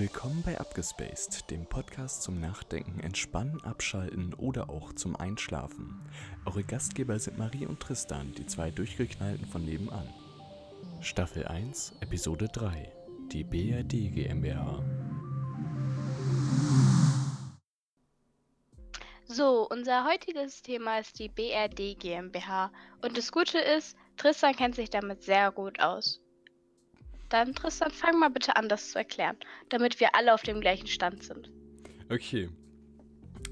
Willkommen bei Abgespaced, dem Podcast zum Nachdenken, Entspannen, Abschalten oder auch zum Einschlafen. Eure Gastgeber sind Marie und Tristan, die zwei Durchgeknallten von nebenan. Staffel 1, Episode 3, die BRD GmbH. So, unser heutiges Thema ist die BRD GmbH. Und das Gute ist, Tristan kennt sich damit sehr gut aus. Dann, Tristan, fang mal bitte an, das zu erklären, damit wir alle auf dem gleichen Stand sind. Okay.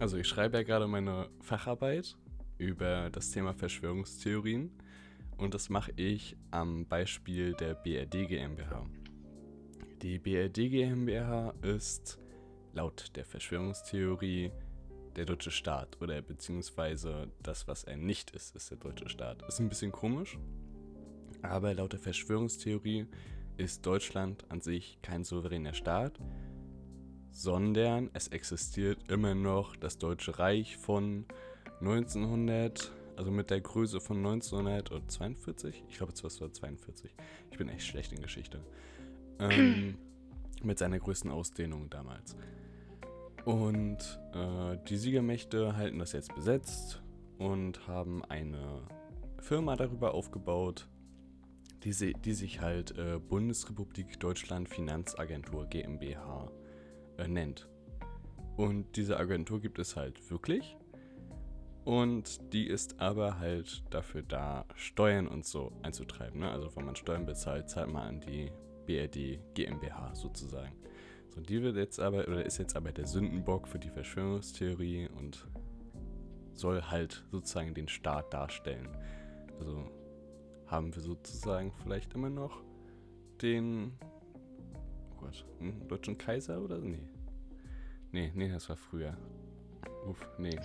Also ich schreibe ja gerade meine Facharbeit über das Thema Verschwörungstheorien und das mache ich am Beispiel der BRD GmbH. Die BRD GmbH ist laut der Verschwörungstheorie der deutsche Staat oder beziehungsweise das, was er nicht ist, ist der deutsche Staat. Ist ein bisschen komisch, aber laut der Verschwörungstheorie ist Deutschland an sich kein souveräner Staat, sondern es existiert immer noch das Deutsche Reich von 1900, also mit der Größe von 1942. Ich glaube, es war 42. Ich bin echt schlecht in Geschichte. Ähm, mit seiner größten Ausdehnung damals. Und äh, die Siegermächte halten das jetzt besetzt und haben eine Firma darüber aufgebaut, die, die sich halt äh, Bundesrepublik Deutschland Finanzagentur GmbH äh, nennt. Und diese Agentur gibt es halt wirklich. Und die ist aber halt dafür da, Steuern und so einzutreiben. Ne? Also wenn man Steuern bezahlt, zahlt man an die BRD GmbH sozusagen. So, die wird jetzt aber, oder ist jetzt aber der Sündenbock für die Verschwörungstheorie und soll halt sozusagen den Staat darstellen. Also haben wir sozusagen vielleicht immer noch den oh Gott, einen deutschen Kaiser oder? Nee. Nee, nee, das war früher. Uff, nee.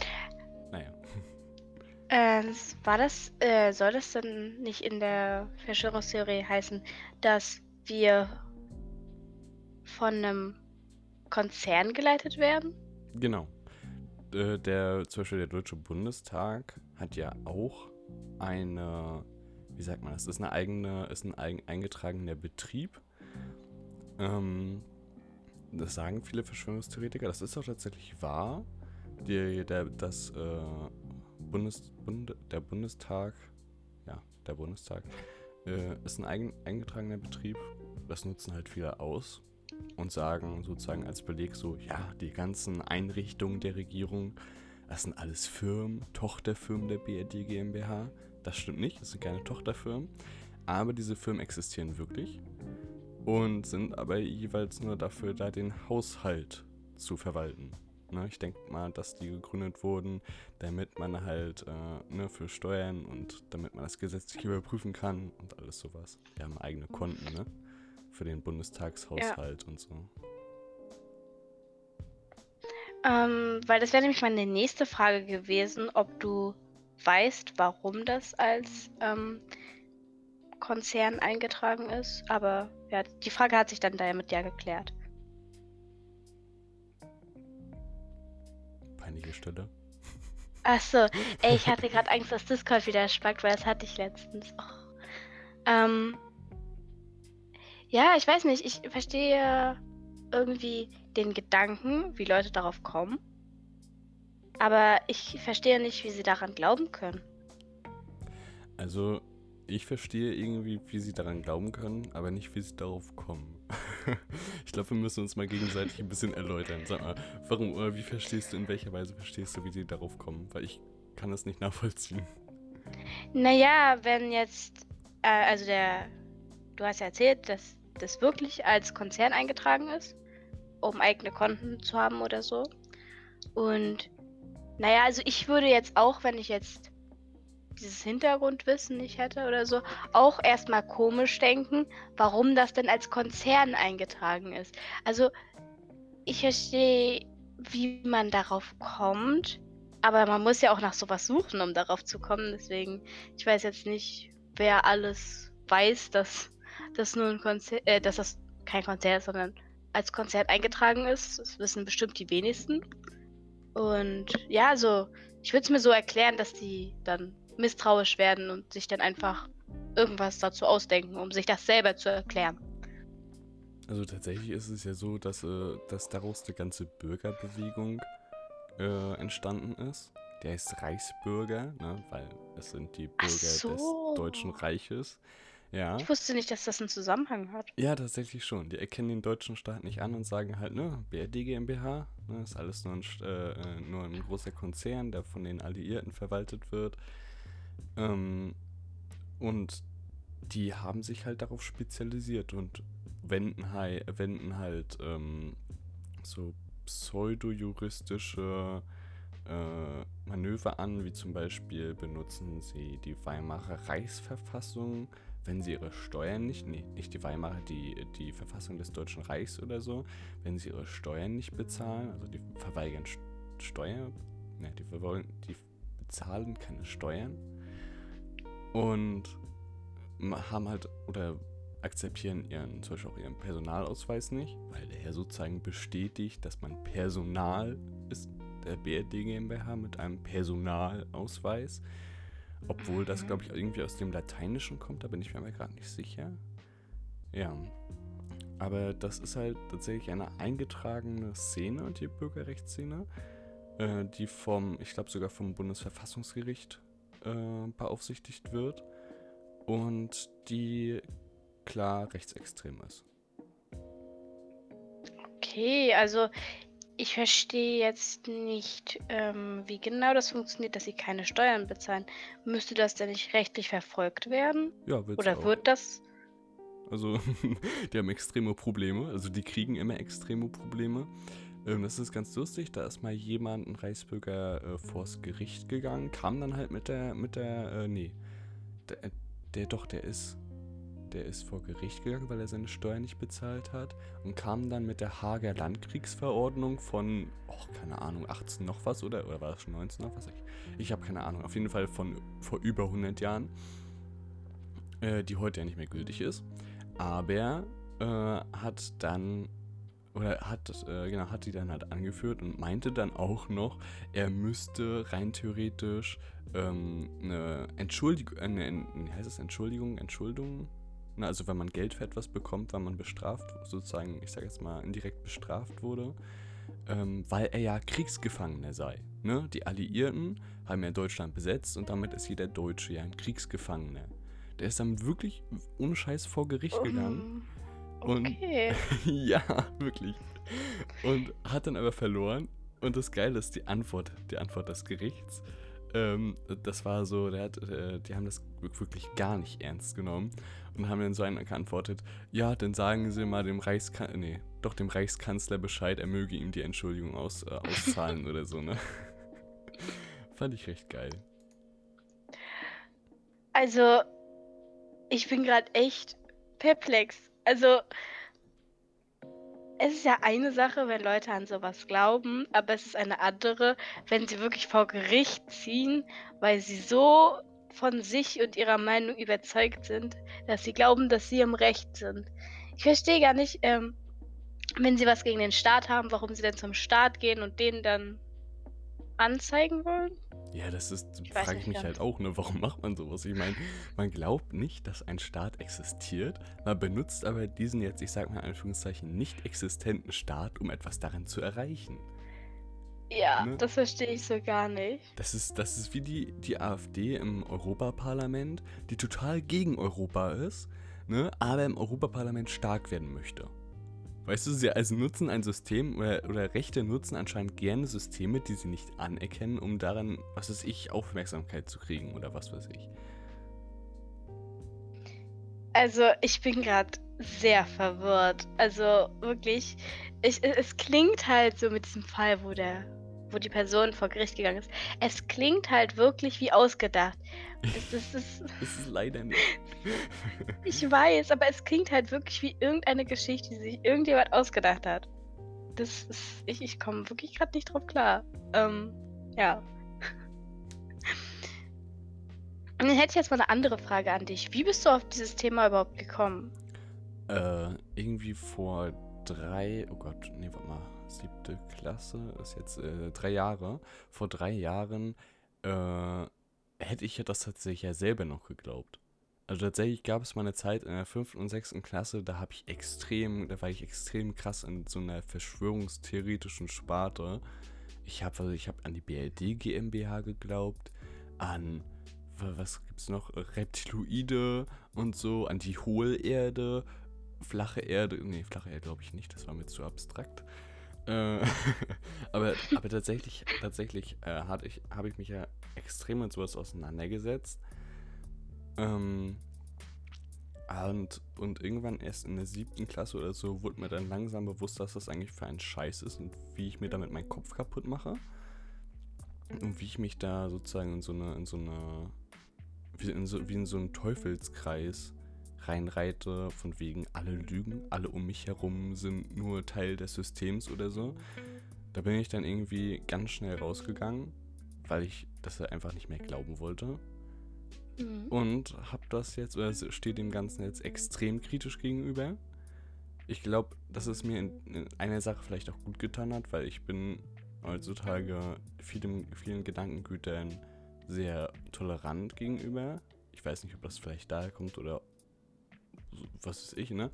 Naja. Äh, war das, äh, soll das denn nicht in der Verschwörungstheorie heißen, dass wir von einem Konzern geleitet werden? Genau. Äh, der, zum Beispiel der Deutsche Bundestag hat ja auch eine wie sagt man das, ist eine eigene, ist ein eigen, eingetragener Betrieb. Ähm, das sagen viele Verschwörungstheoretiker, das ist auch tatsächlich wahr. Die, der, das, äh, Bundes, Bund, der Bundestag, ja, der Bundestag, äh, ist ein eigen, eingetragener Betrieb. Das nutzen halt viele aus und sagen sozusagen als Beleg so, ja, die ganzen Einrichtungen der Regierung, das sind alles Firmen, Tochterfirmen der BRD GmbH. Das stimmt nicht, das sind keine Tochterfirmen. Aber diese Firmen existieren wirklich und sind aber jeweils nur dafür da, den Haushalt zu verwalten. Ne, ich denke mal, dass die gegründet wurden, damit man halt äh, ne, für Steuern und damit man das gesetzlich überprüfen kann und alles sowas. Wir haben eigene Konten ne, für den Bundestagshaushalt ja. und so. Ähm, weil das wäre nämlich meine nächste Frage gewesen, ob du weißt, warum das als ähm, Konzern eingetragen ist. Aber ja, die Frage hat sich dann damit ja geklärt. Peinliche Stelle. Achso, ey, ich hatte gerade Angst, dass Discord wieder spackt, weil das hatte ich letztens. Oh. Ähm, ja, ich weiß nicht, ich verstehe irgendwie den Gedanken, wie Leute darauf kommen. Aber ich verstehe nicht, wie sie daran glauben können. Also, ich verstehe irgendwie, wie sie daran glauben können, aber nicht, wie sie darauf kommen. ich glaube, wir müssen uns mal gegenseitig ein bisschen erläutern. Sag mal, warum oder wie verstehst du, in welcher Weise verstehst du, wie sie darauf kommen? Weil ich kann das nicht nachvollziehen. Naja, wenn jetzt, äh, also der, du hast ja erzählt, dass das wirklich als Konzern eingetragen ist, um eigene Konten zu haben oder so. Und naja, also ich würde jetzt auch, wenn ich jetzt dieses Hintergrundwissen nicht hätte oder so, auch erstmal komisch denken, warum das denn als Konzern eingetragen ist. Also ich verstehe, wie man darauf kommt, aber man muss ja auch nach sowas suchen, um darauf zu kommen. Deswegen, ich weiß jetzt nicht, wer alles weiß, dass das nur ein Konzert, äh, dass das kein Konzert sondern als Konzert eingetragen ist. Das wissen bestimmt die wenigsten. Und ja, so, ich würde es mir so erklären, dass die dann misstrauisch werden und sich dann einfach irgendwas dazu ausdenken, um sich das selber zu erklären. Also tatsächlich ist es ja so, dass, äh, dass daraus eine ganze Bürgerbewegung äh, entstanden ist. Der heißt Reichsbürger, ne? weil es sind die Bürger des so. Deutschen Reiches. Ja. Ich wusste nicht, dass das einen Zusammenhang hat. Ja, tatsächlich schon. Die erkennen den deutschen Staat nicht an und sagen halt, ne, BRD GmbH, ne, ist alles nur ein, äh, äh, nur ein großer Konzern, der von den Alliierten verwaltet wird. Ähm, und die haben sich halt darauf spezialisiert und wenden, hei wenden halt ähm, so pseudo-juristische äh, Manöver an, wie zum Beispiel benutzen sie die Weimarer Reichsverfassung, wenn sie ihre Steuern nicht, nee, nicht die Weimarer, die, die Verfassung des Deutschen Reichs oder so, wenn sie ihre Steuern nicht bezahlen, also die verweigern St- Steuer, ne, die, die bezahlen keine Steuern und haben halt oder akzeptieren ihren, zum Beispiel auch ihren Personalausweis nicht, weil der ja sozusagen bestätigt, dass man Personal ist, der BRD GmbH mit einem Personalausweis. Obwohl das, Mhm. glaube ich, irgendwie aus dem Lateinischen kommt, da bin ich mir aber gerade nicht sicher. Ja. Aber das ist halt tatsächlich eine eingetragene Szene, die Bürgerrechtsszene, äh, die vom, ich glaube sogar vom Bundesverfassungsgericht äh, beaufsichtigt wird und die klar rechtsextrem ist. Okay, also ich verstehe jetzt nicht, ähm, wie genau das funktioniert, dass sie keine Steuern bezahlen. Müsste das denn nicht rechtlich verfolgt werden? Ja, wird's Oder auch. wird das? Also, die haben extreme Probleme. Also, die kriegen immer extreme Probleme. Ähm, das ist ganz lustig. Da ist mal jemand, ein Reichsbürger, äh, vors Gericht gegangen, kam dann halt mit der, mit der, äh, nee. Der, der doch, der ist, der ist vor Gericht gegangen, weil er seine Steuern nicht bezahlt hat und kam dann mit der Hager Landkriegsverordnung von, oh, keine Ahnung, 18 noch was oder, oder war das schon 19 noch was? Ich, ich habe keine Ahnung. Auf jeden Fall von vor über 100 Jahren, äh, die heute ja nicht mehr gültig ist. Aber äh, hat dann oder hat äh, genau hat die dann halt angeführt und meinte dann auch noch, er müsste rein theoretisch ähm, eine Entschuldigung, äh, eine, heißt es Entschuldigung, Entschuldung, Na, also wenn man Geld für etwas bekommt, weil man bestraft, sozusagen, ich sage jetzt mal indirekt bestraft wurde, ähm, weil er ja Kriegsgefangener sei. Ne? Die Alliierten haben ja Deutschland besetzt und damit ist jeder Deutsche ja ein Kriegsgefangener. Der ist damit wirklich ohne Scheiß vor Gericht gegangen. Um, Und okay. ja, wirklich. Und hat dann aber verloren. Und das Geile ist die Antwort, die Antwort des Gerichts. Ähm, das war so, der hat, äh, die haben das wirklich gar nicht ernst genommen und haben dann so einen geantwortet, ja, dann sagen Sie mal dem Reichskanzler, nee, doch dem Reichskanzler Bescheid, er möge ihm die Entschuldigung aus, äh, auszahlen oder so, ne? Fand ich recht geil. Also, ich bin gerade echt perplex. Also, es ist ja eine Sache, wenn Leute an sowas glauben, aber es ist eine andere, wenn sie wirklich vor Gericht ziehen, weil sie so von sich und ihrer Meinung überzeugt sind, dass sie glauben, dass sie im Recht sind. Ich verstehe gar nicht, ähm, wenn sie was gegen den Staat haben, warum sie denn zum Staat gehen und den dann anzeigen wollen. Ja, das ist, frage ich mich ganz. halt auch, ne? Warum macht man sowas? Ich meine, man glaubt nicht, dass ein Staat existiert, man benutzt aber diesen jetzt, ich sag mal in Anführungszeichen, nicht existenten Staat, um etwas darin zu erreichen. Ja, Ne? das verstehe ich so gar nicht. Das ist, das ist wie die, die AfD im Europaparlament, die total gegen Europa ist, ne? aber im Europaparlament stark werden möchte. Weißt du, sie also nutzen ein System oder, oder Rechte nutzen anscheinend gerne Systeme, die sie nicht anerkennen, um daran, was weiß ich, Aufmerksamkeit zu kriegen oder was weiß ich. Also, ich bin gerade sehr verwirrt. Also, wirklich, ich, es- es klingt halt so mit diesem Fall, wo der, wo die Person vor Gericht gegangen ist. Es klingt halt wirklich wie ausgedacht. Es, es ist, Das ist leider nicht. ich weiß, aber es klingt halt wirklich wie irgendeine Geschichte, die sich irgendjemand ausgedacht hat. Das ist, ich, ich komme wirklich gerade nicht drauf klar. Ähm, ja. Und dann hätte ich jetzt mal eine andere Frage an dich. Wie bist du auf dieses Thema überhaupt gekommen? Äh, irgendwie vor drei, oh Gott, nee, warte mal, siebte Klasse ist jetzt äh, drei Jahre. Vor drei Jahren äh, hätte ich ja das tatsächlich ja selber noch geglaubt. Also tatsächlich gab es mal eine Zeit in der fünften und sechsten Klasse, da habe ich extrem, da war ich extrem krass in so einer verschwörungstheoretischen Sparte. Ich habe also ich habe an die BLD GmbH geglaubt, an was gibt's noch Reptiloide und so, an die Hohlerde, flache Erde, nee, flache Erde glaube ich nicht, das war mir zu abstrakt. Äh, aber, aber tatsächlich, tatsächlich äh, habe ich, hab ich mich ja extrem mit sowas auseinandergesetzt. Ähm, und, und irgendwann erst in der siebten Klasse oder so wurde mir dann langsam bewusst, dass das eigentlich für ein Scheiß ist und wie ich mir damit meinen Kopf kaputt mache. Und wie ich mich da sozusagen in so eine, in so eine, wie in so, wie in so einen Teufelskreis reinreite, von wegen alle lügen, alle um mich herum sind nur Teil des Systems oder so. Da bin ich dann irgendwie ganz schnell rausgegangen, weil ich das einfach nicht mehr glauben wollte. Mhm. Und hab das jetzt, oder steht dem Ganzen jetzt extrem kritisch gegenüber. Ich glaube, dass es mir in, in einer Sache vielleicht auch gut getan hat, weil ich bin heutzutage vielen, vielen Gedankengütern sehr tolerant gegenüber. Ich weiß nicht, ob das vielleicht daher kommt oder was ist ich, ne?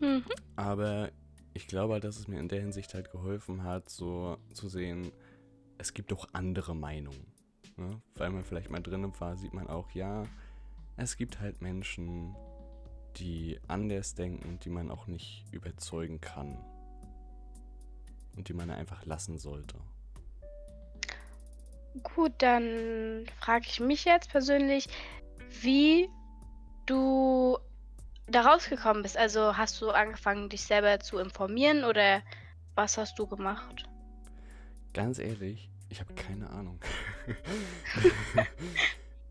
Mhm. Aber ich glaube halt, dass es mir in der Hinsicht halt geholfen hat, so zu sehen, es gibt auch andere Meinungen. Ne? Weil man vielleicht mal drinnen war, sieht man auch, ja, es gibt halt Menschen, die anders denken, die man auch nicht überzeugen kann. Und die man einfach lassen sollte. Gut, dann frage ich mich jetzt persönlich, wie du da rausgekommen bist. Also hast du angefangen, dich selber zu informieren oder was hast du gemacht? Ganz ehrlich, ich habe keine Ahnung.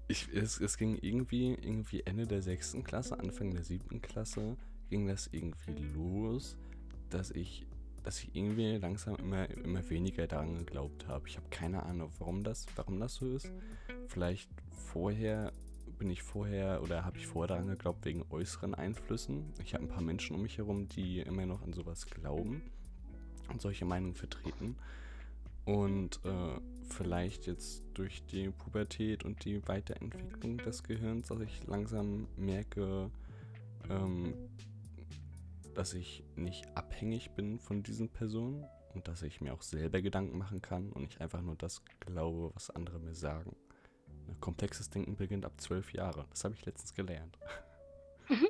ich, es, es ging irgendwie, irgendwie Ende der sechsten Klasse, Anfang der siebten Klasse, ging das irgendwie los, dass ich, dass ich irgendwie langsam immer, immer weniger daran geglaubt habe. Ich habe keine Ahnung, warum das, warum das so ist. Vielleicht vorher bin ich vorher oder habe ich vorher daran geglaubt wegen äußeren Einflüssen. Ich habe ein paar Menschen um mich herum, die immer noch an sowas glauben und solche Meinungen vertreten. Und äh, vielleicht jetzt durch die Pubertät und die Weiterentwicklung des Gehirns, dass ich langsam merke, ähm, dass ich nicht abhängig bin von diesen Personen und dass ich mir auch selber Gedanken machen kann und nicht einfach nur das glaube, was andere mir sagen. Komplexes Denken beginnt ab zwölf Jahren. Das habe ich letztens gelernt. Mhm.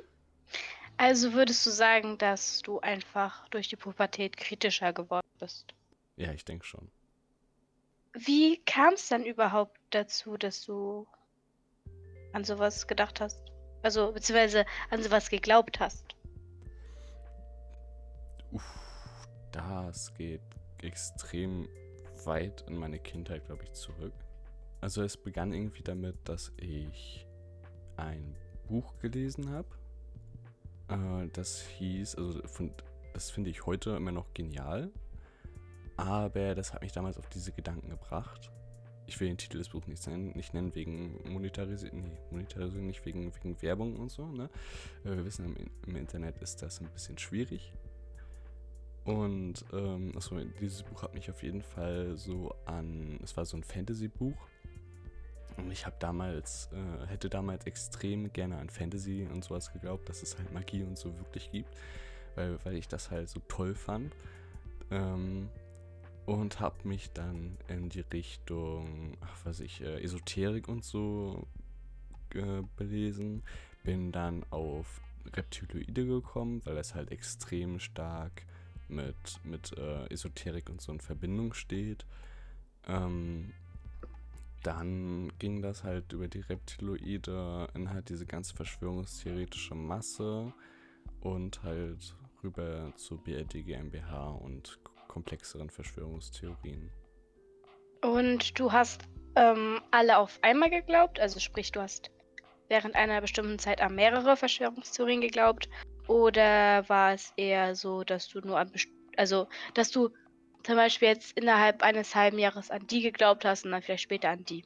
Also würdest du sagen, dass du einfach durch die Pubertät kritischer geworden bist? Ja, ich denke schon. Wie kam es dann überhaupt dazu, dass du an sowas gedacht hast? Also, beziehungsweise an sowas geglaubt hast? Uff, das geht extrem weit in meine Kindheit, glaube ich, zurück. Also es begann irgendwie damit, dass ich ein Buch gelesen habe. Äh, das hieß, also das finde ich heute immer noch genial. Aber das hat mich damals auf diese Gedanken gebracht. Ich will den Titel des Buches nicht nennen, nicht nennen wegen Monetarisierung, nee, Monetarisierung nicht wegen, wegen Werbung und so. Ne? Äh, wir wissen, im, im Internet ist das ein bisschen schwierig. Und ähm, achso, dieses Buch hat mich auf jeden Fall so an, es war so ein Fantasy-Buch. Und ich habe damals, äh, hätte damals extrem gerne an Fantasy und sowas geglaubt, dass es halt Magie und so wirklich gibt, weil, weil ich das halt so toll fand. Ähm, und habe mich dann in die Richtung, ach was ich, äh, Esoterik und so äh, belesen. Bin dann auf Reptiloide gekommen, weil das halt extrem stark mit, mit äh, Esoterik und so in Verbindung steht. Ähm, dann ging das halt über die Reptiloide in halt diese ganz verschwörungstheoretische Masse und halt rüber zur BRD GmbH und komplexeren Verschwörungstheorien. Und du hast ähm, alle auf einmal geglaubt? Also sprich, du hast während einer bestimmten Zeit an mehrere Verschwörungstheorien geglaubt? Oder war es eher so, dass du nur an, also dass du zum Beispiel jetzt innerhalb eines halben Jahres an die geglaubt hast und dann vielleicht später an die?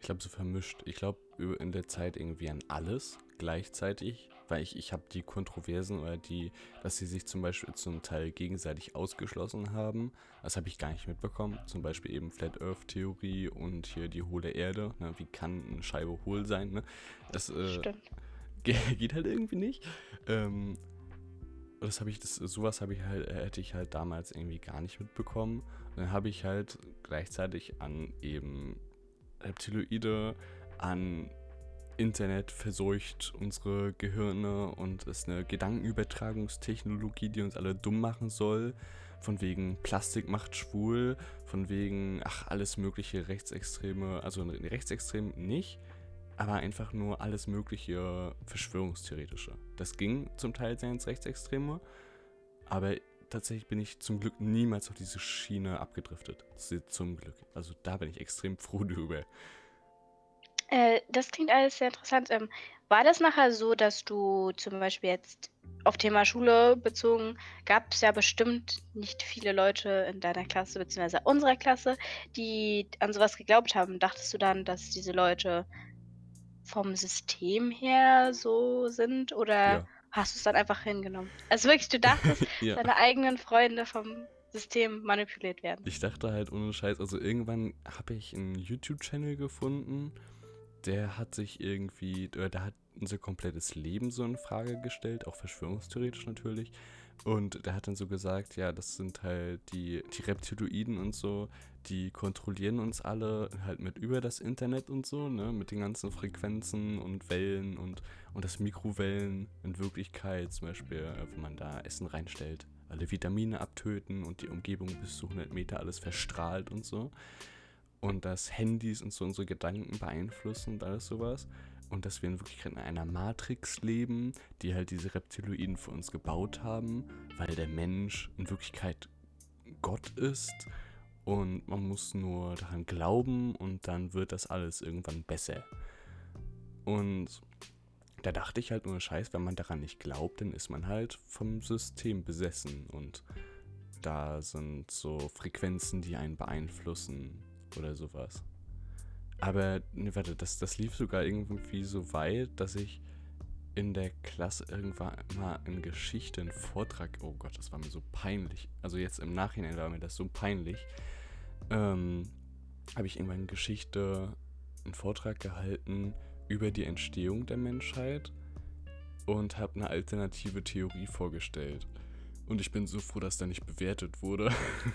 Ich glaube, so vermischt. Ich glaube, in der Zeit irgendwie an alles gleichzeitig, weil ich, ich habe die Kontroversen oder die, dass sie sich zum Beispiel zum Teil gegenseitig ausgeschlossen haben, das habe ich gar nicht mitbekommen. Zum Beispiel eben Flat Earth Theorie und hier die hohle Erde. Ne? Wie kann eine Scheibe hohl sein? Ne? Das äh, geht halt irgendwie nicht. Ähm, das habe ich, das, sowas habe ich halt, hätte ich halt damals irgendwie gar nicht mitbekommen. dann habe ich halt gleichzeitig an eben Reptiloide, an Internet verseucht unsere Gehirne und ist eine Gedankenübertragungstechnologie, die uns alle dumm machen soll. Von wegen Plastik macht schwul, von wegen, ach, alles mögliche Rechtsextreme, also Rechtsextrem nicht, aber einfach nur alles mögliche Verschwörungstheoretische. Das ging zum Teil sehr ins Rechtsextreme, aber tatsächlich bin ich zum Glück niemals auf diese Schiene abgedriftet. Zum Glück. Also da bin ich extrem froh drüber. Äh, das klingt alles sehr interessant. Ähm, war das nachher so, dass du zum Beispiel jetzt auf Thema Schule bezogen, gab es ja bestimmt nicht viele Leute in deiner Klasse beziehungsweise unserer Klasse, die an sowas geglaubt haben. Dachtest du dann, dass diese Leute vom System her so sind oder Ja. hast du es dann einfach hingenommen? Also wirklich, du dachtest, Ja. deine eigenen Freunde vom System manipuliert werden. Ich dachte halt ohne Scheiß, also irgendwann habe ich einen YouTube-Channel gefunden, der hat sich irgendwie, oder der hat unser komplettes Leben so in Frage gestellt, auch verschwörungstheoretisch natürlich. Und der hat dann so gesagt, ja, das sind halt die, die Reptiloiden und so, die kontrollieren uns alle halt mit über das Internet und so, ne, mit den ganzen Frequenzen und Wellen und, und das Mikrowellen in Wirklichkeit, zum Beispiel, äh, wenn man da Essen reinstellt, alle Vitamine abtöten und die Umgebung bis zu 100 Meter alles verstrahlt und so und dass Handys und so unsere Gedanken beeinflussen und alles sowas. Und dass wir in Wirklichkeit in einer Matrix leben, die halt diese Reptiloiden für uns gebaut haben, weil der Mensch in Wirklichkeit Gott ist und man muss nur daran glauben und dann wird das alles irgendwann besser. Und da dachte ich halt nur Scheiß, wenn man daran nicht glaubt, dann ist man halt vom System besessen und da sind so Frequenzen, die einen beeinflussen oder sowas. Aber, ne, warte, das, das lief sogar irgendwie so weit, dass ich in der Klasse irgendwann mal in Geschichte einen Vortrag, oh Gott, das war mir so peinlich. Also jetzt im Nachhinein war mir das so peinlich. Ähm, habe ich irgendwann in Geschichte einen Vortrag gehalten über die Entstehung der Menschheit und habe eine alternative Theorie vorgestellt. Und ich bin so froh, dass da nicht bewertet wurde.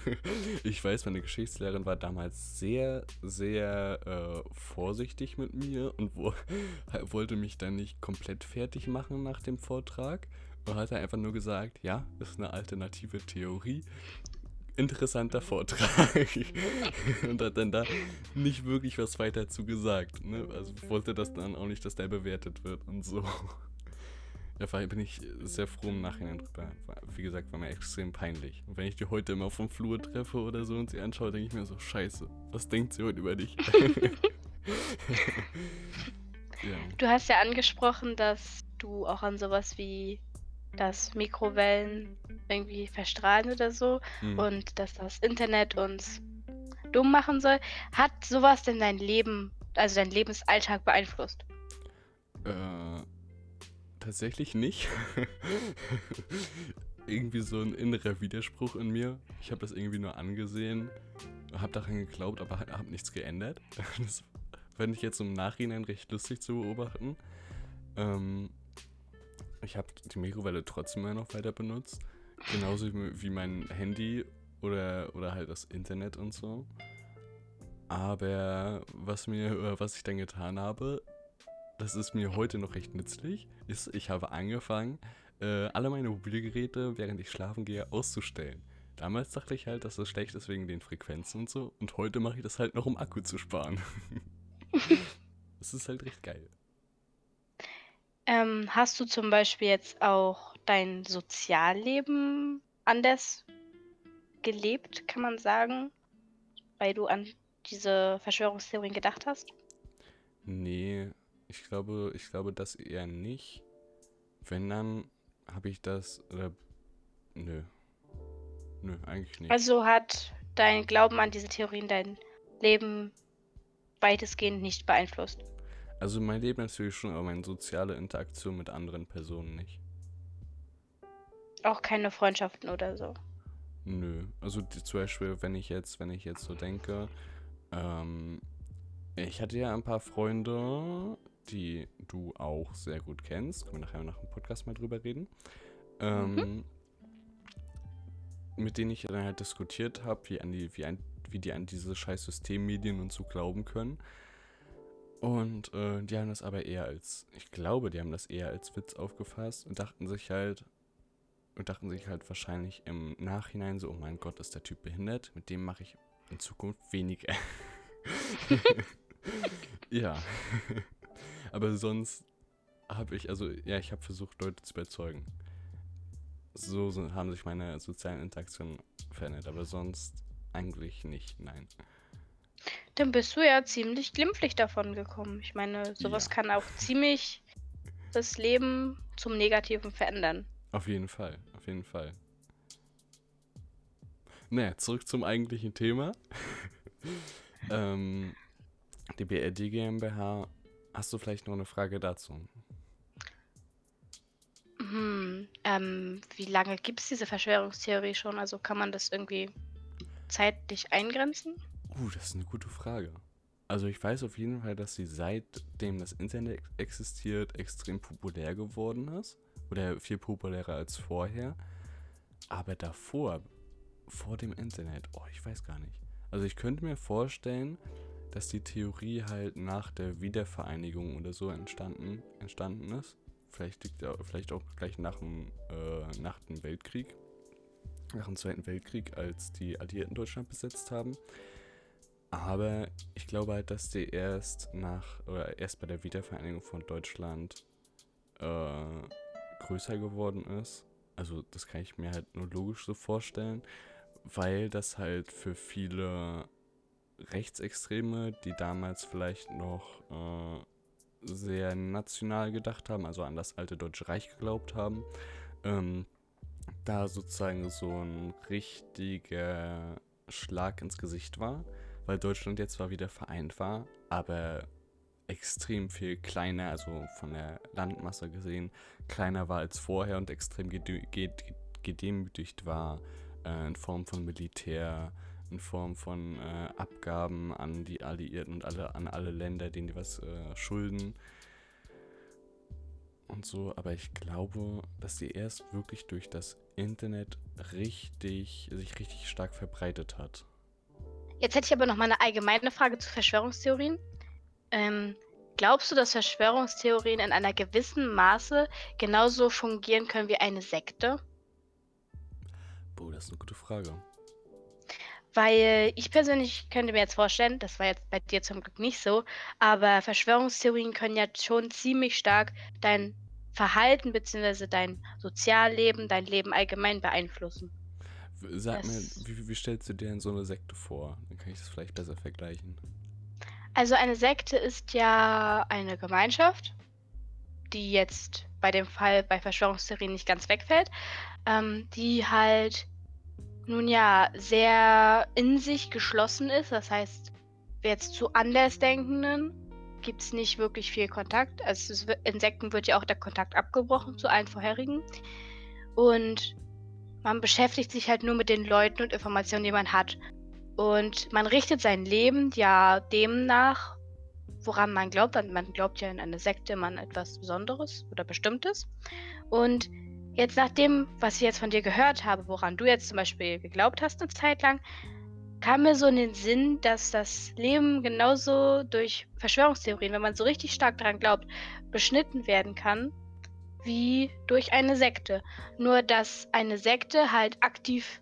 ich weiß, meine Geschichtslehrerin war damals sehr, sehr äh, vorsichtig mit mir und wo, wollte mich dann nicht komplett fertig machen nach dem Vortrag. Und hat einfach nur gesagt, ja, ist eine alternative Theorie. Interessanter Vortrag. und hat dann da nicht wirklich was weiter zu gesagt. Ne? Also wollte das dann auch nicht, dass der bewertet wird und so. Da bin ich sehr froh im Nachhinein drüber. Wie gesagt, war mir extrem peinlich. Und wenn ich die heute immer vom Flur treffe oder so und sie anschaue, denke ich mir so, scheiße, was denkt sie heute über dich? ja. Du hast ja angesprochen, dass du auch an sowas wie das Mikrowellen irgendwie verstrahlen oder so mhm. und dass das Internet uns dumm machen soll. Hat sowas denn dein Leben, also dein Lebensalltag beeinflusst? Äh, tatsächlich nicht. irgendwie so ein innerer Widerspruch in mir. Ich habe das irgendwie nur angesehen, habe daran geglaubt, aber habe nichts geändert. Das fände ich jetzt im Nachhinein recht lustig zu beobachten. Ähm, ich habe die Mikrowelle trotzdem immer noch weiter benutzt. Genauso wie mein Handy oder, oder halt das Internet und so. Aber was mir, was ich dann getan habe, das ist mir heute noch recht nützlich, ist, ich habe angefangen, äh, alle meine Mobilgeräte, während ich schlafen gehe, auszustellen. Damals dachte ich halt, dass das schlecht ist wegen den Frequenzen und so. Und heute mache ich das halt noch, um Akku zu sparen. das ist halt recht geil. Ähm, hast du zum Beispiel jetzt auch dein Sozialleben anders gelebt, kann man sagen, weil du an diese Verschwörungstheorien gedacht hast? Nee, ich glaube, ich glaube das eher nicht. Wenn dann habe ich das oder nö. Nö, eigentlich nicht. Also hat dein Glauben an diese Theorien dein Leben weitestgehend nicht beeinflusst. Also mein Leben natürlich schon, aber meine soziale Interaktion mit anderen Personen nicht. Auch keine Freundschaften oder so. Nö. Also die, zum Beispiel, wenn ich jetzt, wenn ich jetzt so denke, ähm, ich hatte ja ein paar Freunde, die du auch sehr gut kennst. Können wir nachher nach dem Podcast mal drüber reden. Ähm, mhm. Mit denen ich dann halt diskutiert habe, wie, die, wie, wie die an diese scheiß Systemmedien und so glauben können. Und äh, die haben das aber eher als, ich glaube, die haben das eher als Witz aufgefasst und dachten sich halt, und dachten sich halt wahrscheinlich im Nachhinein so, oh mein Gott, ist der Typ behindert, mit dem mache ich in Zukunft weniger. ja. Aber sonst habe ich, also ja, ich habe versucht, Leute zu überzeugen. So, haben sich meine sozialen Interaktionen verändert, aber sonst eigentlich nicht, nein. Dann bist du ja ziemlich glimpflich davon gekommen. Ich meine, sowas ja. kann auch ziemlich das Leben zum Negativen verändern. Auf jeden Fall, auf jeden Fall. Naja, zurück zum eigentlichen Thema. ähm, die BRD GmbH. Hast du vielleicht noch eine Frage dazu? Hm, ähm, wie lange gibt es diese Verschwörungstheorie schon? Also kann man das irgendwie zeitlich eingrenzen? Uh, das ist eine gute Frage. Also ich weiß auf jeden Fall, dass sie seitdem das Internet existiert, extrem populär geworden ist. Oder viel populärer als vorher. Aber davor, vor dem Internet, oh, ich weiß gar nicht. Also ich könnte mir vorstellen, dass die Theorie halt nach der Wiedervereinigung oder so entstanden, entstanden ist. Vielleicht, liegt, vielleicht auch gleich nach dem, äh, nach dem Weltkrieg. Nach dem Zweiten Weltkrieg, als die Alliierten Deutschland besetzt haben. Aber ich glaube halt, dass die erst nach, oder erst bei der Wiedervereinigung von Deutschland äh, größer geworden ist. Also das kann ich mir halt nur logisch so vorstellen, weil das halt für viele Rechtsextreme, die damals vielleicht noch äh, sehr national gedacht haben, also an das alte Deutsche Reich geglaubt haben, ähm, da sozusagen so ein richtiger Schlag ins Gesicht war weil Deutschland jetzt zwar wieder vereint war, aber extrem viel kleiner, also von der Landmasse gesehen, kleiner war als vorher und extrem gedemütigt war äh, in Form von Militär, in Form von äh, Abgaben an die Alliierten und alle, an alle Länder, denen die was äh, schulden. Und so, aber ich glaube, dass die erst wirklich durch das Internet richtig, sich richtig stark verbreitet hat. Jetzt hätte ich aber noch mal eine allgemeine Frage zu Verschwörungstheorien. Ähm, glaubst du, dass Verschwörungstheorien in einer gewissen Maße genauso fungieren können wie eine Sekte? Boah, das ist eine gute Frage. Weil ich persönlich könnte mir jetzt vorstellen, das war jetzt bei dir zum Glück nicht so, aber Verschwörungstheorien können ja schon ziemlich stark dein Verhalten bzw. dein Sozialleben, dein Leben allgemein beeinflussen. Sag das mir, wie, wie stellst du dir denn so eine Sekte vor? Dann kann ich das vielleicht besser vergleichen. Also eine Sekte ist ja eine Gemeinschaft, die jetzt bei dem Fall bei Verschwörungstheorien nicht ganz wegfällt, ähm, die halt nun ja sehr in sich geschlossen ist. Das heißt, jetzt zu Andersdenkenden gibt es nicht wirklich viel Kontakt. Also es, in Sekten wird ja auch der Kontakt abgebrochen zu allen vorherigen. Und man beschäftigt sich halt nur mit den Leuten und Informationen, die man hat. Und man richtet sein Leben ja demnach, woran man glaubt. Man glaubt ja in eine Sekte immer an etwas Besonderes oder Bestimmtes. Und jetzt nach dem, was ich jetzt von dir gehört habe, woran du jetzt zum Beispiel geglaubt hast eine Zeit lang, kam mir so in den Sinn, dass das Leben genauso durch Verschwörungstheorien, wenn man so richtig stark daran glaubt, beschnitten werden kann wie durch eine Sekte. Nur dass eine Sekte halt aktiv,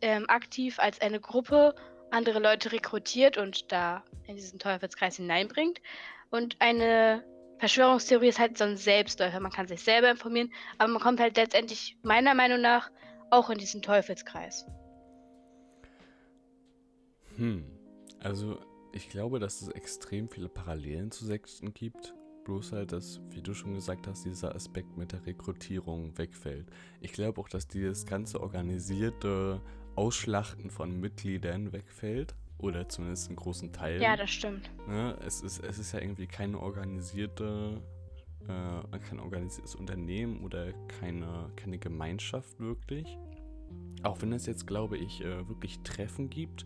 ähm, aktiv als eine Gruppe andere Leute rekrutiert und da in diesen Teufelskreis hineinbringt. Und eine Verschwörungstheorie ist halt so ein Selbstläufer. Man kann sich selber informieren, aber man kommt halt letztendlich meiner Meinung nach auch in diesen Teufelskreis. Hm. Also ich glaube, dass es extrem viele Parallelen zu Sekten gibt bloß halt, dass, wie du schon gesagt hast, dieser Aspekt mit der Rekrutierung wegfällt. Ich glaube auch, dass dieses ganze organisierte Ausschlachten von Mitgliedern wegfällt. Oder zumindest einen großen Teil. Ja, das stimmt. Ne? Es, ist, es ist ja irgendwie keine organisierte, äh, kein organisiertes Unternehmen oder keine, keine Gemeinschaft wirklich. Auch wenn es jetzt, glaube ich, äh, wirklich Treffen gibt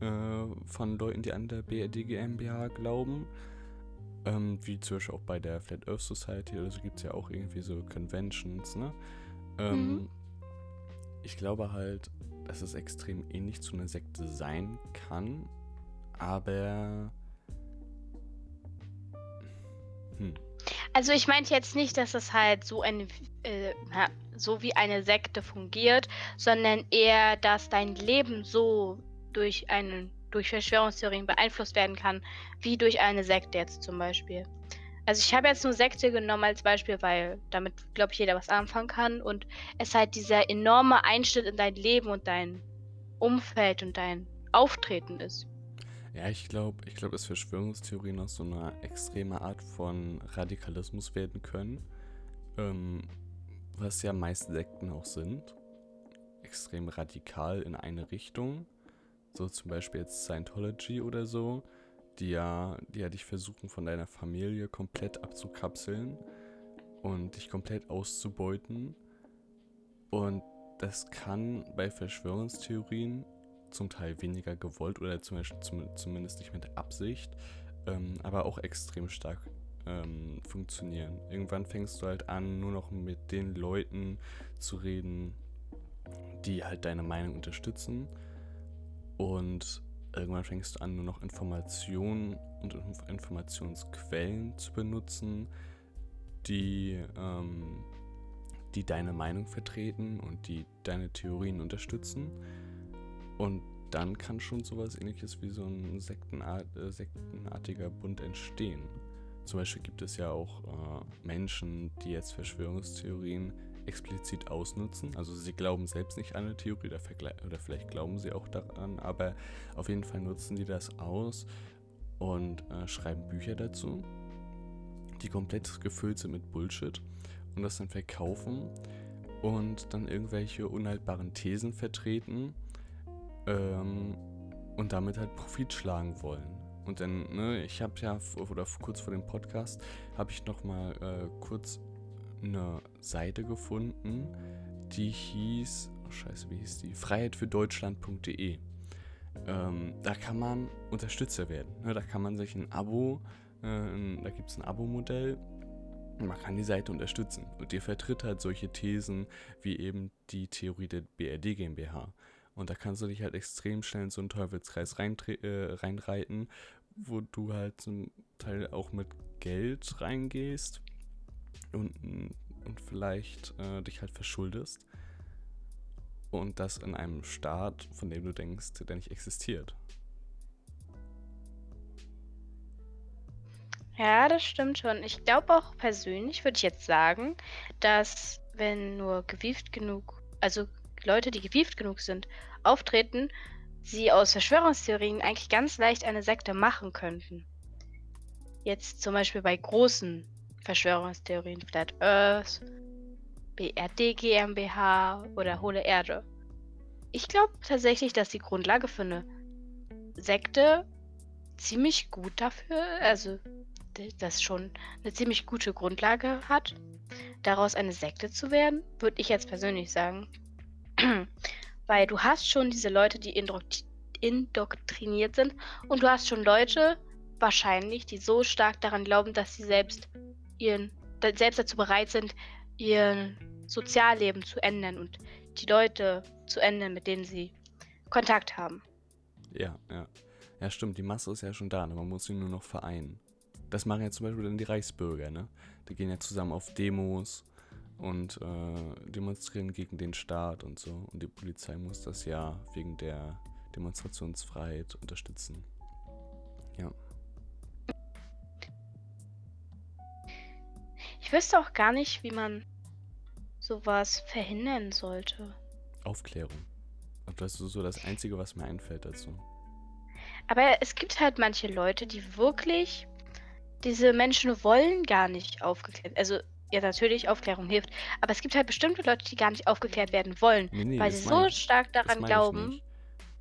äh, von Leuten, die an der BRD GmbH glauben. Ähm, wie zum Beispiel auch bei der Flat Earth Society oder so gibt es ja auch irgendwie so Conventions, ne? Ähm, mhm. Ich glaube halt, dass es extrem ähnlich zu einer Sekte sein kann, aber. Hm. Also ich meinte jetzt nicht, dass es halt so eine äh, so wie eine Sekte fungiert, sondern eher, dass dein Leben so durch einen durch Verschwörungstheorien beeinflusst werden kann, wie durch eine Sekte jetzt zum Beispiel. Also ich habe jetzt nur Sekte genommen als Beispiel, weil damit, glaube ich, jeder was anfangen kann und es halt dieser enorme Einschnitt in dein Leben und dein Umfeld und dein Auftreten ist. Ja, ich glaube, ich glaube, dass Verschwörungstheorien auch so eine extreme Art von Radikalismus werden können. Ähm, was ja meist Sekten auch sind. Extrem radikal in eine Richtung. So zum Beispiel jetzt Scientology oder so, die ja, die ja dich versuchen von deiner Familie komplett abzukapseln und dich komplett auszubeuten. Und das kann bei Verschwörungstheorien zum Teil weniger gewollt oder zum Beispiel zum, zumindest nicht mit Absicht, ähm, aber auch extrem stark ähm, funktionieren. Irgendwann fängst du halt an, nur noch mit den Leuten zu reden, die halt deine Meinung unterstützen. Und irgendwann fängst du an, nur noch Informationen und Informationsquellen zu benutzen, die, ähm, die deine Meinung vertreten und die deine Theorien unterstützen. Und dann kann schon sowas ähnliches wie so ein Sektenart, äh, sektenartiger Bund entstehen. Zum Beispiel gibt es ja auch äh, Menschen, die jetzt Verschwörungstheorien explizit ausnutzen. Also sie glauben selbst nicht an eine Theorie oder, vielleicht glauben sie auch daran, aber auf jeden Fall nutzen die das aus und äh, schreiben Bücher dazu, die komplett gefüllt sind mit Bullshit und das dann verkaufen und dann irgendwelche unhaltbaren Thesen vertreten ähm, und damit halt Profit schlagen wollen. Und dann, ne, ich habe ja, oder kurz vor dem Podcast, habe ich nochmal äh, kurz eine Seite gefunden, die hieß, oh scheiße, wie hieß die? Freiheitfürdeutschland.de. Ähm, da kann man Unterstützer werden. Ne? Da kann man sich ein Abo, äh, da gibt es ein Abo-Modell man kann die Seite unterstützen. Und die vertritt halt solche Thesen wie eben die Theorie der BRD GmbH. Und da kannst du dich halt extrem schnell in so einen Teufelskreis äh, reinreiten, wo du halt zum Teil auch mit Geld reingehst und, und vielleicht äh, dich halt verschuldest. Und das in einem Staat, von dem du denkst, der nicht existiert. Ja, das stimmt schon. Ich glaube auch persönlich, würde ich jetzt sagen, dass wenn nur gewieft genug, also Leute, die gewieft genug sind, auftreten, sie aus Verschwörungstheorien eigentlich ganz leicht eine Sekte machen könnten. Jetzt zum Beispiel bei großen Verschwörungstheorien, Flat Earth, BRD GmbH oder Hohle Erde. Ich glaube tatsächlich, dass die Grundlage für eine Sekte ziemlich gut dafür, also das schon eine ziemlich gute Grundlage hat, daraus eine Sekte zu werden, würde ich jetzt persönlich sagen. Weil du hast schon diese Leute, die indoktriniert sind und du hast schon Leute, wahrscheinlich, die so stark daran glauben, dass sie selbst ihren selbst dazu bereit sind, ihr Sozialleben zu ändern und die Leute zu ändern, mit denen sie Kontakt haben. Ja, ja. Ja, stimmt, die Masse ist ja schon da, ne? man muss sie nur noch vereinen. Das machen ja zum Beispiel dann die Reichsbürger, ne? Die gehen ja zusammen auf Demos und äh, demonstrieren gegen den Staat und so. Und die Polizei muss das ja wegen der Demonstrationsfreiheit unterstützen. Ja. Ich wüsste auch gar nicht, wie man sowas verhindern sollte. Aufklärung. Und das ist so das Einzige, was mir einfällt dazu. Aber es gibt halt manche Leute, die wirklich diese Menschen wollen gar nicht aufgeklärt. Also ja, natürlich, Aufklärung hilft. Aber es gibt halt bestimmte Leute, die gar nicht aufgeklärt werden wollen, nee, nee, weil sie so stark daran glauben.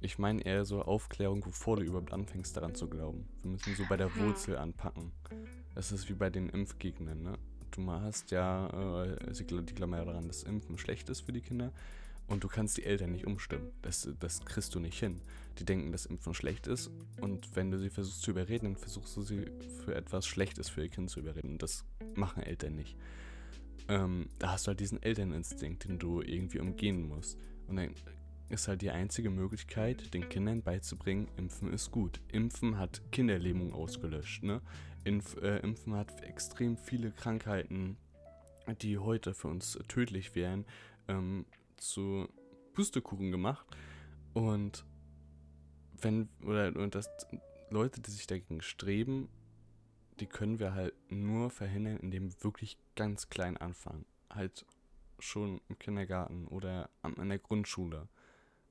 Ich meine eher so Aufklärung, bevor du überhaupt anfängst daran zu glauben. Wir müssen so bei der Hm. Wurzel anpacken. Das ist wie bei den Impfgegnern, ne? Du hast ja, äh, sie gl- die glauben ja daran, dass Impfen schlecht ist für die Kinder. Und du kannst die Eltern nicht umstimmen. Das, das kriegst du nicht hin. Die denken, dass Impfen schlecht ist. Und wenn du sie versuchst zu überreden, dann versuchst du sie für etwas Schlechtes für ihr Kind zu überreden. Das machen Eltern nicht. Ähm, da hast du halt diesen Elterninstinkt, den du irgendwie umgehen musst. Und dann ist halt die einzige Möglichkeit, den Kindern beizubringen, Impfen ist gut. Impfen hat Kinderlähmung ausgelöscht. Ne? Impf, äh, Impfen hat extrem viele Krankheiten, die heute für uns tödlich wären, ähm, zu Pustekuchen gemacht. Und wenn, oder und das Leute, die sich dagegen streben, die können wir halt nur verhindern, indem wir wirklich ganz klein anfangen. Halt schon im Kindergarten oder am, in der Grundschule.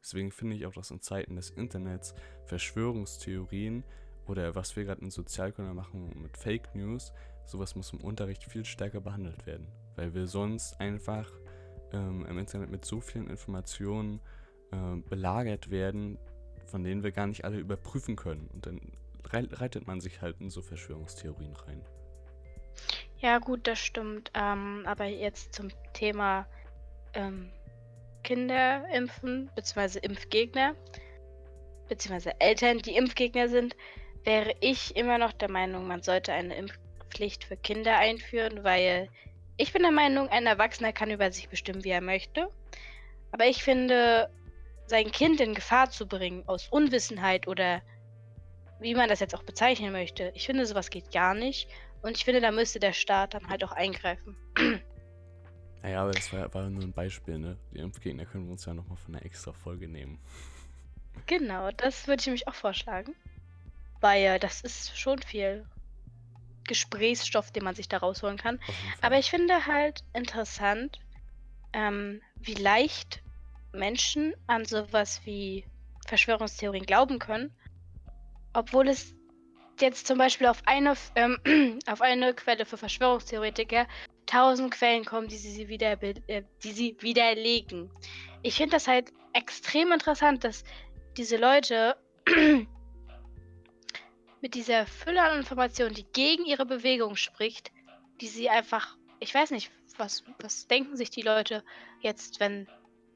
Deswegen finde ich auch, dass in Zeiten des Internets Verschwörungstheorien oder was wir gerade in Sozialkunde machen mit Fake News, sowas muss im Unterricht viel stärker behandelt werden. Weil wir sonst einfach ähm, im Internet mit so vielen Informationen äh, belagert werden, von denen wir gar nicht alle überprüfen können. Und dann rei- reitet man sich halt in so Verschwörungstheorien rein. Ja, gut, das stimmt. Ähm, aber jetzt zum Thema ähm, Kinder impfen, beziehungsweise Impfgegner, beziehungsweise Eltern, die Impfgegner sind, wäre ich immer noch der Meinung, man sollte eine Impfpflicht für Kinder einführen, weil ich bin der Meinung, ein Erwachsener kann über sich bestimmen, wie er möchte. Aber ich finde, sein Kind in Gefahr zu bringen aus Unwissenheit oder wie man das jetzt auch bezeichnen möchte, ich finde, sowas geht gar nicht. Und ich finde, da müsste der Staat dann halt auch eingreifen. Naja, aber das war, war nur ein Beispiel, ne? Die Impfgegner können wir uns ja nochmal von einer extra Folge nehmen. Genau, das würde ich nämlich auch vorschlagen. Weil das ist schon viel Gesprächsstoff, den man sich da rausholen kann. Aber ich finde halt interessant, ähm, wie leicht Menschen an sowas wie Verschwörungstheorien glauben können, obwohl es jetzt zum Beispiel auf eine, ähm, auf eine Quelle für Verschwörungstheoretiker tausend Quellen kommen, die sie, wieder, äh, die sie widerlegen. Ich finde das halt extrem interessant, dass diese Leute mit dieser Fülle an Informationen, die gegen ihre Bewegung spricht, die sie einfach, ich weiß nicht, was, was denken sich die Leute jetzt, wenn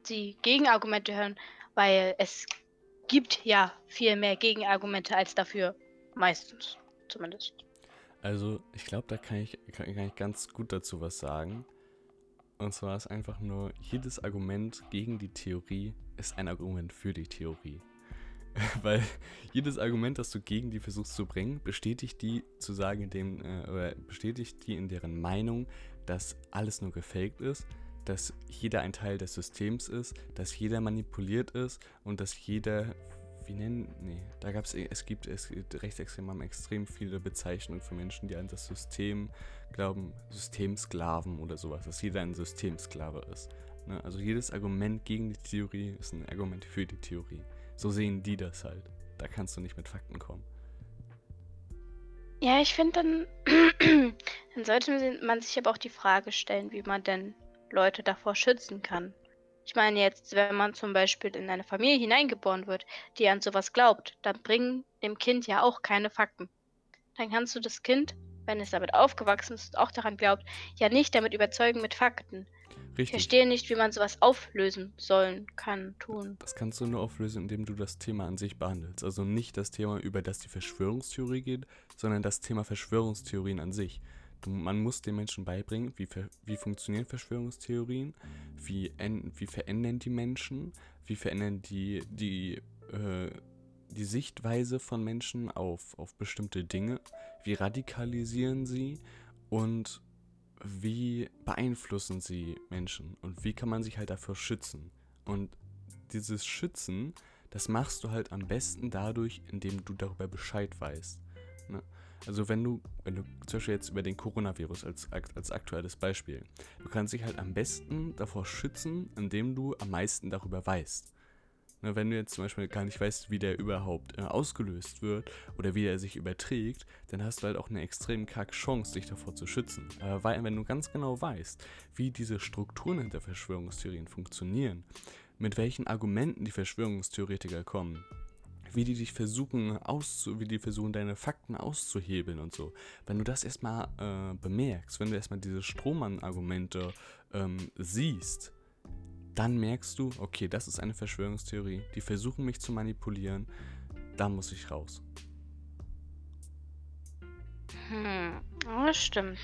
sie Gegenargumente hören, weil es gibt ja viel mehr Gegenargumente als dafür, meistens zumindest. Also, ich glaube, da kann ich, kann, kann ich ganz gut dazu was sagen. Und zwar ist einfach nur, jedes Argument gegen die Theorie ist ein Argument für die Theorie. Weil jedes Argument, das du gegen die versuchst zu bringen, bestätigt die zu sagen, dem, äh, oder bestätigt die in deren Meinung, dass alles nur gefaked ist, dass jeder ein Teil des Systems ist, dass jeder manipuliert ist und dass jeder wie nennen, nee, da gab es, es gibt, es gibt Rechtsextreme haben extrem viele Bezeichnungen für Menschen, die an das System glauben, Systemsklaven oder sowas, dass jeder ein Systemsklave ist. Ne? Also jedes Argument gegen die Theorie ist ein Argument für die Theorie. So sehen die das halt. Da kannst du nicht mit Fakten kommen. Ja, ich finde dann, dann sollte man sich aber auch die Frage stellen, wie man denn Leute davor schützen kann. Ich meine jetzt, wenn man zum Beispiel in eine Familie hineingeboren wird, die an sowas glaubt, dann bringen dem Kind ja auch keine Fakten. Dann kannst du das Kind, wenn es damit aufgewachsen ist, auch daran glaubt, ja nicht damit überzeugen mit Fakten. Ich Richtig. verstehe nicht, wie man sowas auflösen sollen, kann, tun. Das kannst du nur auflösen, indem du das Thema an sich behandelst. Also nicht das Thema, über das die Verschwörungstheorie geht, sondern das Thema Verschwörungstheorien an sich. Du, man muss den Menschen beibringen, wie, wie funktionieren Verschwörungstheorien, wie, en, wie verändern die Menschen, wie verändern die, die, äh, die Sichtweise von Menschen auf, auf bestimmte Dinge, wie radikalisieren sie und wie beeinflussen sie Menschen und wie kann man sich halt davor schützen. Und dieses Schützen, das machst du halt am besten dadurch, indem du darüber Bescheid weißt. Ne? Also wenn du, wenn du zum Beispiel jetzt über den Coronavirus als, als aktuelles Beispiel, du kannst dich halt am besten davor schützen, indem du am meisten darüber weißt. Ne, wenn du jetzt zum Beispiel gar nicht weißt, wie der überhaupt äh, ausgelöst wird oder wie er sich überträgt, dann hast du halt auch eine extrem karg Chance, dich davor zu schützen. Aber weil, wenn du ganz genau weißt, wie diese Strukturen hinter Verschwörungstheorien funktionieren, mit welchen Argumenten die Verschwörungstheoretiker kommen. Wie die dich versuchen auszu, wie die versuchen, deine Fakten auszuhebeln und so. Wenn du das erstmal äh, bemerkst, wenn du erstmal diese Strohmann-Argumente ähm, siehst, dann merkst du, okay, das ist eine Verschwörungstheorie, die versuchen mich zu manipulieren, da muss ich raus. Hm, das stimmt.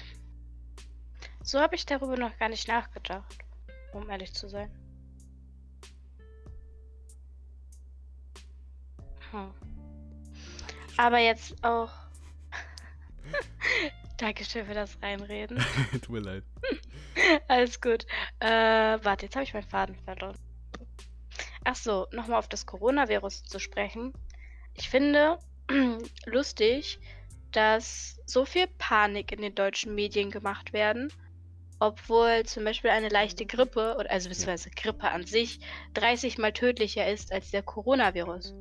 So habe ich darüber noch gar nicht nachgedacht, um ehrlich zu sein. Hm. Aber jetzt auch. Dankeschön für das Reinreden. Tut mir leid. Alles gut. Äh, warte, jetzt habe ich meinen Faden verloren. Ach so, nochmal auf das Coronavirus zu sprechen. Ich finde lustig, dass so viel Panik in den deutschen Medien gemacht werden obwohl zum Beispiel eine leichte Grippe, oder also beziehungsweise Grippe an sich, 30 mal tödlicher ist als der Coronavirus.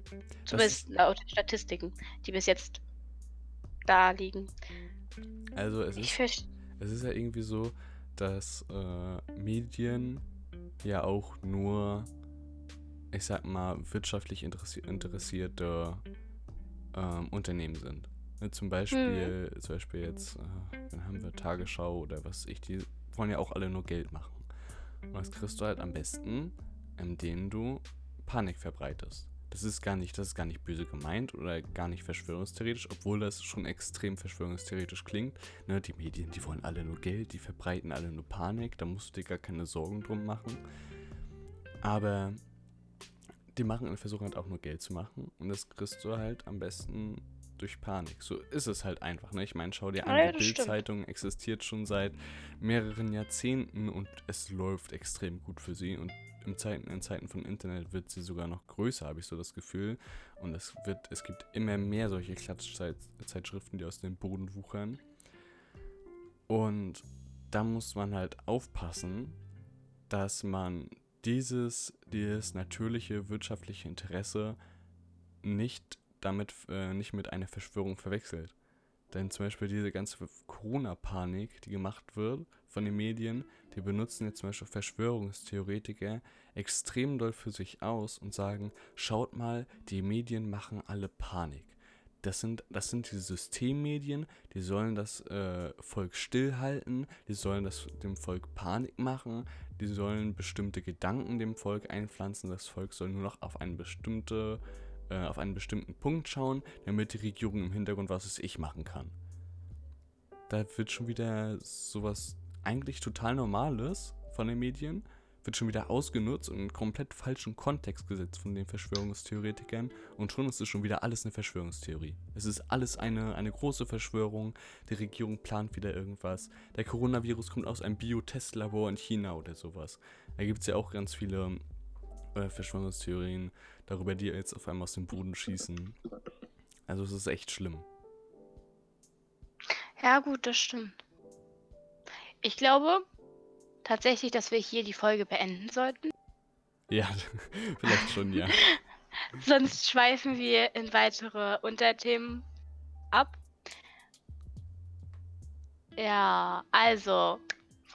Zumindest laut Statistiken, die bis jetzt da liegen. Also es ist, es ist ja irgendwie so, dass äh, Medien ja auch nur, ich sag mal, wirtschaftlich interessi interessierte ähm, Unternehmen sind. Ne, zum Beispiel, hm. zum Beispiel jetzt, äh, dann haben wir Tagesschau oder was ich, die wollen ja auch alle nur Geld machen. Und das kriegst du halt am besten, indem du Panik verbreitest. Das ist gar nicht, das ist gar nicht böse gemeint oder gar nicht verschwörungstheoretisch, obwohl das schon extrem verschwörungstheoretisch klingt. Ne, die Medien, die wollen alle nur Geld, die verbreiten alle nur Panik, da musst du dir gar keine Sorgen drum machen. Aber die machen, versuchen halt auch nur Geld zu machen und das kriegst du halt am besten durch Panik. So ist es halt einfach. Ne? Ich meine, schau dir an, ja, die Bildzeitung existiert schon seit mehreren Jahrzehnten und es läuft extrem gut für sie. Und in Zeiten, in Zeiten von Internet wird sie sogar noch größer, habe ich so das Gefühl. Und es wird, es gibt immer mehr solche Klatschzeitschriften, die aus dem Boden wuchern. Und da muss man halt aufpassen, dass man dieses, dieses natürliche wirtschaftliche Interesse nicht damit äh, nicht mit einer Verschwörung verwechselt. Denn zum Beispiel diese ganze Corona-Panik, die gemacht wird von den Medien, die benutzen jetzt zum Beispiel Verschwörungstheoretiker extrem doll für sich aus und sagen, schaut mal, die Medien machen alle Panik. Das sind, das sind die Systemmedien, die sollen das äh, Volk stillhalten, die sollen das, dem Volk Panik machen, die sollen bestimmte Gedanken dem Volk einpflanzen, das Volk soll nur noch auf eine bestimmte äh, auf einen bestimmten Punkt schauen, damit die Regierung im Hintergrund was es ich machen kann. Da wird schon wieder sowas eigentlich total Normales von den Medien, wird schon wieder ausgenutzt und in einen komplett falschen Kontext gesetzt von den Verschwörungstheoretikern und schon ist es schon wieder alles eine Verschwörungstheorie. Es ist alles eine, eine große Verschwörung, die Regierung plant wieder irgendwas. Der Coronavirus kommt aus einem Biotestlabor in China oder sowas. Da gibt es ja auch ganz viele äh, Verschwörungstheorien darüber, die jetzt auf einmal aus dem Boden schießen. Also es ist echt schlimm. Ja, gut, das stimmt. Ich glaube tatsächlich, dass wir hier die Folge beenden sollten. Ja, vielleicht schon, ja. Sonst schweifen wir in weitere Unterthemen ab. Ja, also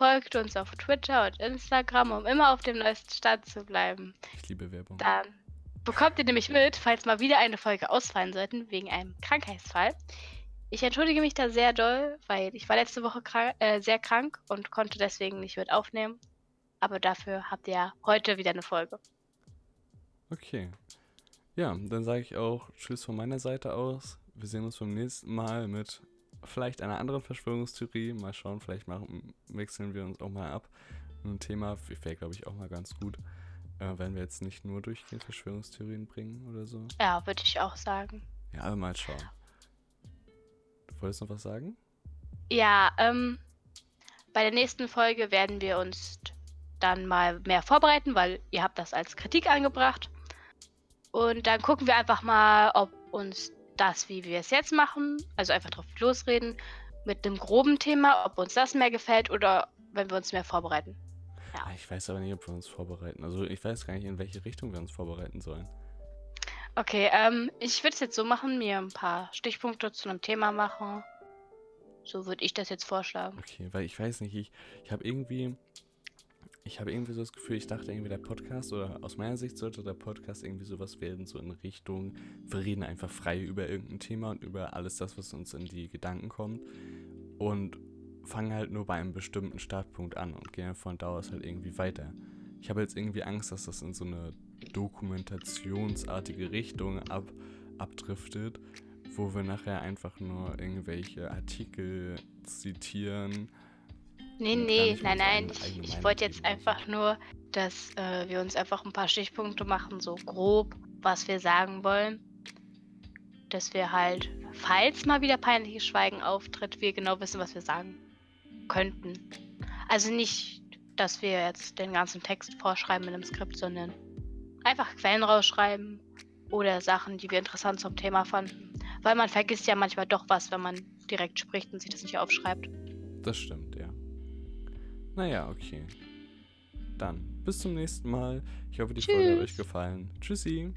folgt uns auf Twitter und Instagram, um immer auf dem neuesten Stand zu bleiben. Ich liebe Werbung. Dann bekommt ihr nämlich mit, falls mal wieder eine Folge ausfallen sollten, wegen einem Krankheitsfall. Ich entschuldige mich da sehr doll, weil ich war letzte Woche krank, äh, sehr krank und konnte deswegen nicht mit aufnehmen. Aber dafür habt ihr ja heute wieder eine Folge. Okay. Ja, dann sage ich auch Tschüss von meiner Seite aus. Wir sehen uns beim nächsten Mal mit vielleicht einer anderen Verschwörungstheorie. Mal schauen, vielleicht machen, wechseln wir uns auch mal ab. Ein Thema wäre, glaube ich, auch mal ganz gut. Äh, wenn wir jetzt nicht nur durchgehend Verschwörungstheorien bringen oder so. Ja, würde ich auch sagen. Ja, aber mal schauen. Du wolltest noch was sagen? Ja, ähm, bei der nächsten Folge werden wir uns dann mal mehr vorbereiten, weil ihr habt das als Kritik angebracht. Und dann gucken wir einfach mal, ob uns das, wie wir es jetzt machen, also einfach drauf losreden, mit einem groben Thema, ob uns das mehr gefällt oder wenn wir uns mehr vorbereiten. Ja. Ich weiß aber nicht, ob wir uns vorbereiten. Also ich weiß gar nicht, in welche Richtung wir uns vorbereiten sollen. Okay, ähm, ich würde es jetzt so machen, mir ein paar Stichpunkte zu einem Thema machen. So würde ich das jetzt vorschlagen. Okay, weil ich weiß nicht, ich, ich habe irgendwie, ich habe irgendwie so das Gefühl, ich dachte irgendwie der Podcast oder aus meiner Sicht sollte der Podcast irgendwie sowas werden, so in Richtung, wir reden einfach frei über irgendein Thema und über alles das, was uns in die Gedanken kommt und fangen halt nur bei einem bestimmten Startpunkt an und gehen von da aus halt irgendwie weiter. Ich habe jetzt irgendwie Angst, dass das in so eine dokumentationsartige Richtung ab, abdriftet, wo wir nachher einfach nur irgendwelche Artikel zitieren Nee, nee, nein, nein. Ich, ich wollte jetzt einfach nur, dass äh, wir uns einfach ein paar Stichpunkte machen, so grob, was wir sagen wollen. Dass wir halt, falls mal wieder peinliches Schweigen auftritt, wir genau wissen, was wir sagen könnten. Also nicht, dass wir jetzt den ganzen Text vorschreiben in einem Skript, sondern einfach Quellen rausschreiben oder Sachen, die wir interessant zum Thema fanden. Weil man vergisst ja manchmal doch was, wenn man direkt spricht und sich das nicht aufschreibt. Das stimmt, ja. Naja, okay. Dann bis zum nächsten Mal. Ich hoffe, die Tschüss. Folge hat euch gefallen. Tschüssi.